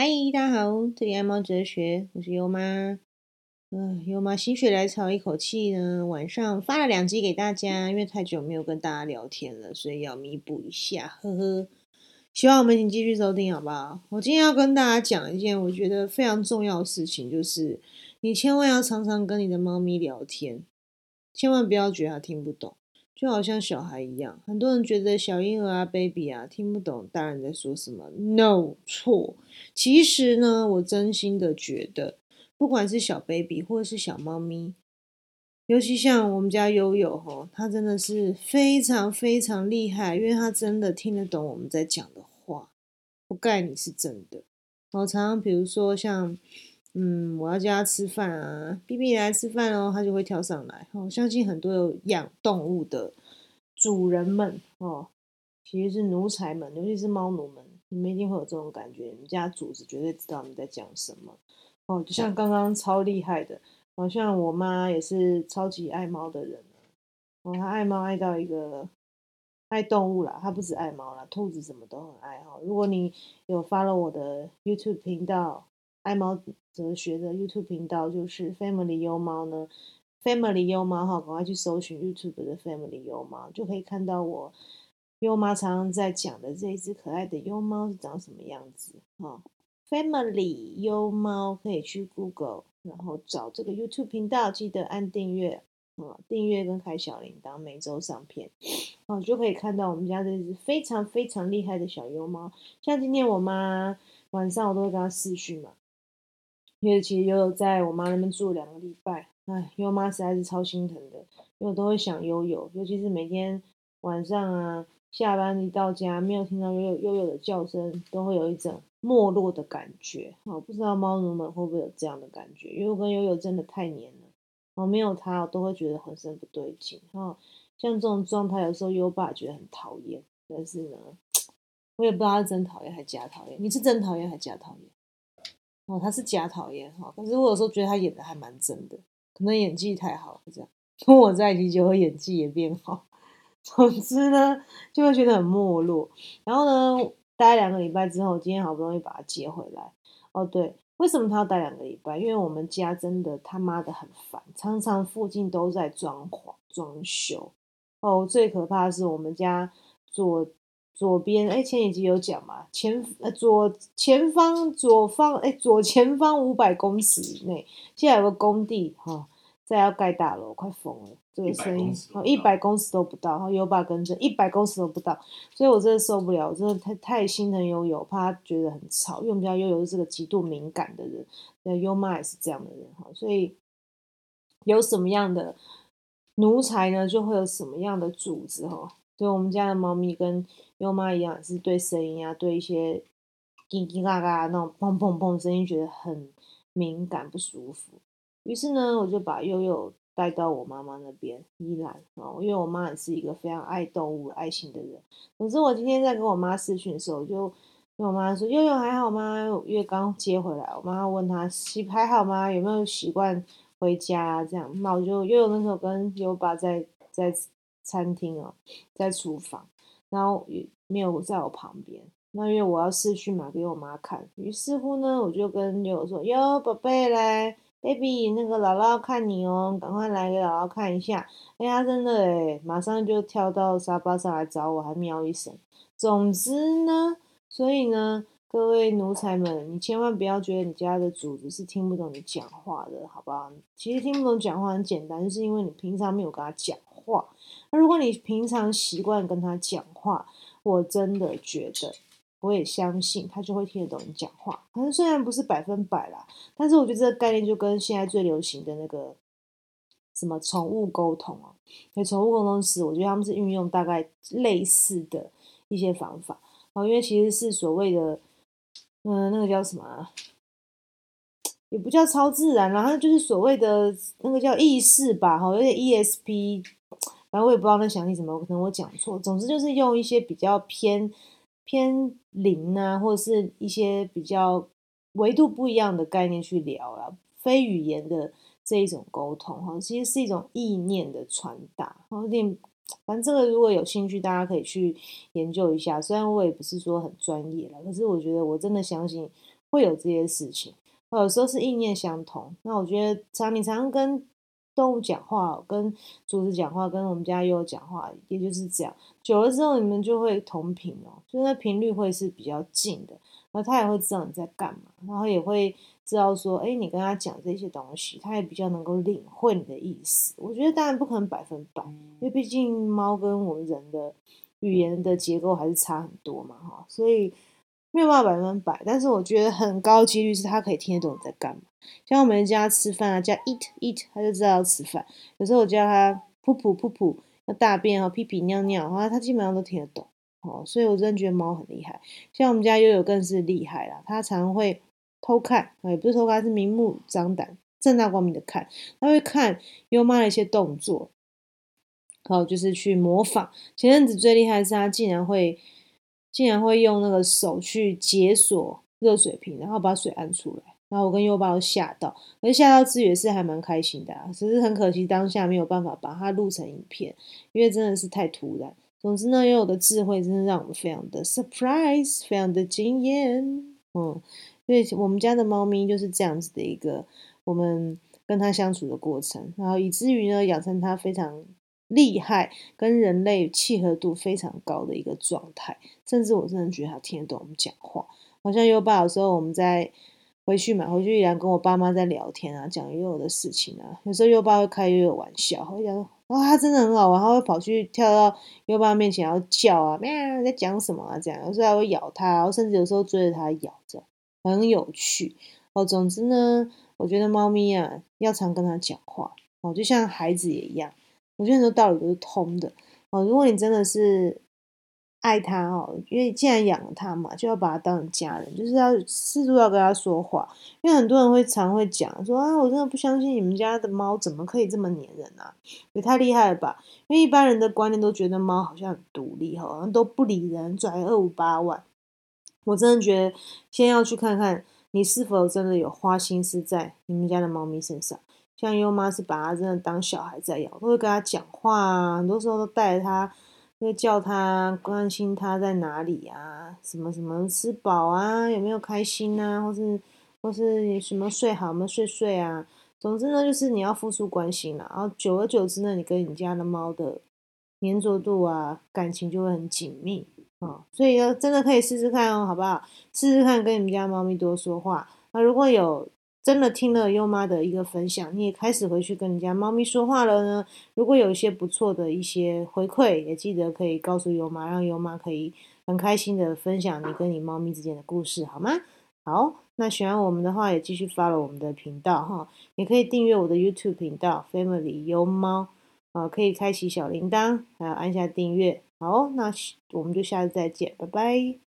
嗨，大家好，这里爱猫哲学，我是优妈。嗯，优妈心血来潮，一口气呢，晚上发了两集给大家，因为太久没有跟大家聊天了，所以要弥补一下，呵呵。希望我们请继续收听，好不好？我今天要跟大家讲一件我觉得非常重要的事情，就是你千万要常常跟你的猫咪聊天，千万不要觉得它听不懂。就好像小孩一样，很多人觉得小婴儿啊、baby 啊听不懂大人在说什么。No，错。其实呢，我真心的觉得，不管是小 baby 或者是小猫咪，尤其像我们家悠悠吼，它真的是非常非常厉害，因为它真的听得懂我们在讲的话，不盖你是真的。我常常比如说像。嗯，我要叫他吃饭啊，B B 来吃饭哦，他就会跳上来。我相信很多有养动物的主人们哦，其实是奴才们，尤其是猫奴们，你们一定会有这种感觉。你们家主子绝对知道你在讲什么哦。就像刚刚超厉害的，好像我妈也是超级爱猫的人哦，她爱猫爱到一个爱动物啦，她不止爱猫啦，兔子什么都很爱哈。如果你有发了我的 YouTube 频道。爱猫哲学的 YouTube 频道就是 Family 优猫呢，Family 优猫哈，赶快去搜寻 YouTube 的 Family 优猫，就可以看到我优妈常常在讲的这一只可爱的优猫是长什么样子哈。Family 优猫可以去 Google，然后找这个 YouTube 频道，记得按订阅啊，订阅跟开小铃铛，每周上片哦，就可以看到我们家这只非常非常厉害的小优猫。像今天我妈晚上我都会跟她视讯嘛。因为其实悠悠在我妈那边住两个礼拜，哎，悠妈实在是超心疼的，因为我都会想悠悠，尤其是每天晚上啊，下班一到家没有听到悠悠悠悠的叫声，都会有一种没落的感觉。哦，不知道猫奴们会不会有这样的感觉？因为我跟悠悠真的太黏了，哦，没有它，我都会觉得浑身不对劲。哦，像这种状态，有时候优爸觉得很讨厌，但是呢，我也不知道他是真讨厌还是假讨厌。你是真讨厌还是假讨厌？哦，他是假讨厌哈，可是我有时候觉得他演的还蛮真的，可能演技太好，这样 跟我在一起就会演技也变好。总之呢，就会觉得很没落。然后呢，待两个礼拜之后，今天好不容易把他接回来。哦，对，为什么他要待两个礼拜？因为我们家真的他妈的很烦，常常附近都在装潢装修。哦，最可怕的是我们家做。左边哎，前几集有讲嘛，前呃左前方左方哎左前方五百公尺以内，现在有个工地哈，在要盖大楼，快疯了，这个声音哦，一百公尺都不到，然后优爸跟着一百公尺都不到，所以我真的受不了，我真的太太心疼悠悠，怕他觉得很吵，因为我们家悠悠是个极度敏感的人，那优妈也是这样的人哈，所以有什么样的奴才呢，就会有什么样的主子哈。对我们家的猫咪跟优妈一样，是对声音啊，对一些叽叽嘎嘎那种砰砰砰声音觉得很敏感不舒服。于是呢，我就把悠悠带到我妈妈那边依兰啊，因为我妈也是一个非常爱动物、爱心的人。总之，我今天在跟我妈视讯的时候，我就跟我妈说：“悠悠还好吗？”因为刚接回来，我妈问她洗还好吗？有没有习惯回家这样？那我就悠悠那时候跟优爸在在。餐厅哦，在厨房，然后也没有在我旁边。那因为我要试讯嘛，给我妈看。于是乎呢，我就跟悠悠说：“哟，宝贝来，baby，那个姥姥要看你哦，赶快来给姥姥看一下。”哎呀，真的诶马上就跳到沙发上来找我，还喵一声。总之呢，所以呢，各位奴才们，你千万不要觉得你家的主子是听不懂你讲话的，好不好？其实听不懂讲话很简单，就是因为你平常没有跟他讲话。那如果你平常习惯跟他讲话，我真的觉得，我也相信他就会听得懂你讲话。可是虽然不是百分百啦，但是我觉得这个概念就跟现在最流行的那个什么宠物沟通哦，那宠物沟通师，我觉得他们是运用大概类似的一些方法哦，因为其实是所谓的，嗯，那个叫什么，也不叫超自然然后就是所谓的那个叫意识吧，哈，有点 ESP。然后我也不知道那详细什么，可能我讲错。总之就是用一些比较偏偏灵啊，或者是一些比较维度不一样的概念去聊了，非语言的这一种沟通哈，其实是一种意念的传达。有点，反正这个如果有兴趣，大家可以去研究一下。虽然我也不是说很专业了，可是我觉得我真的相信会有这些事情。有时候是意念相同。那我觉得常你常跟动物讲话，跟竹子讲话，跟我们家悠悠讲话，也就是这样。久了之后，你们就会同频哦，就那频率会是比较近的。然后他也会知道你在干嘛，然后也会知道说，哎，你跟他讲这些东西，他也比较能够领会你的意思。我觉得当然不可能百分百，因为毕竟猫跟我们人的语言的结构还是差很多嘛，哈，所以没有办法百分百。但是我觉得很高几率是他可以听得懂你在干嘛。像我们家吃饭啊，叫 eat eat，他就知道要吃饭。有时候我叫他噗噗噗噗，要大便啊，屁屁尿尿，啊，他基本上都听得懂。哦，所以我真的觉得猫很厉害。像我们家悠悠更是厉害啦，它常会偷看，也不是偷看，是明目张胆、正大光明的看。他会看优妈的一些动作，好，就是去模仿。前阵子最厉害的是他竟然会，竟然会用那个手去解锁热水瓶，然后把水按出来。然后我跟优爸都吓到，可是吓到之余是还蛮开心的啊，只是很可惜当下没有办法把它录成影片，因为真的是太突然。总之呢，悠悠的智慧真的让我们非常的 surprise，非常的惊艳。嗯，所以我们家的猫咪就是这样子的一个我们跟它相处的过程，然后以至于呢，养成它非常厉害，跟人类契合度非常高的一个状态。甚至我真的觉得它听得懂我们讲话。好像优爸有时候我们在回去嘛，回去依然跟我爸妈在聊天啊，讲悠悠的事情啊，有时候优爸会开悠悠玩笑，会讲。哇，它真的很好玩，它会跑去跳到优爸面前，然后叫啊，喵，在讲什么啊？这样，有时候还会咬他，然后甚至有时候追着它咬着，很有趣。哦，总之呢，我觉得猫咪啊，要常跟它讲话，哦，就像孩子也一样，我觉得很多道理都是通的。哦，如果你真的是。爱他哦，因为既然养了他嘛，就要把他当成家人，就是要适度要跟他说话。因为很多人会常会讲说啊，我真的不相信你们家的猫怎么可以这么黏人啊，也太厉害了吧！因为一般人的观念都觉得猫好像很独立，好像都不理人，拽二五八万。我真的觉得，先要去看看你是否真的有花心思在你们家的猫咪身上。像优妈是把它真的当小孩在养，都会跟它讲话啊，很多时候都带着它。会叫他关心他在哪里啊，什么什么吃饱啊，有没有开心啊，或是或是什么睡好没睡睡啊。总之呢，就是你要付出关心了。然后久而久之呢，你跟你家的猫的粘着度啊，感情就会很紧密啊。所以呢，真的可以试试看哦，好不好？试试看跟你们家猫咪多说话。那如果有。真的听了优妈的一个分享，你也开始回去跟人家猫咪说话了呢。如果有一些不错的一些回馈，也记得可以告诉优妈，让优妈可以很开心的分享你跟你猫咪之间的故事，好吗？好，那喜欢我们的话，也继续发了我们的频道哈，也可以订阅我的 YouTube 频道 Family 优猫啊，可以开启小铃铛，还有按下订阅。好，那我们就下次再见，拜拜。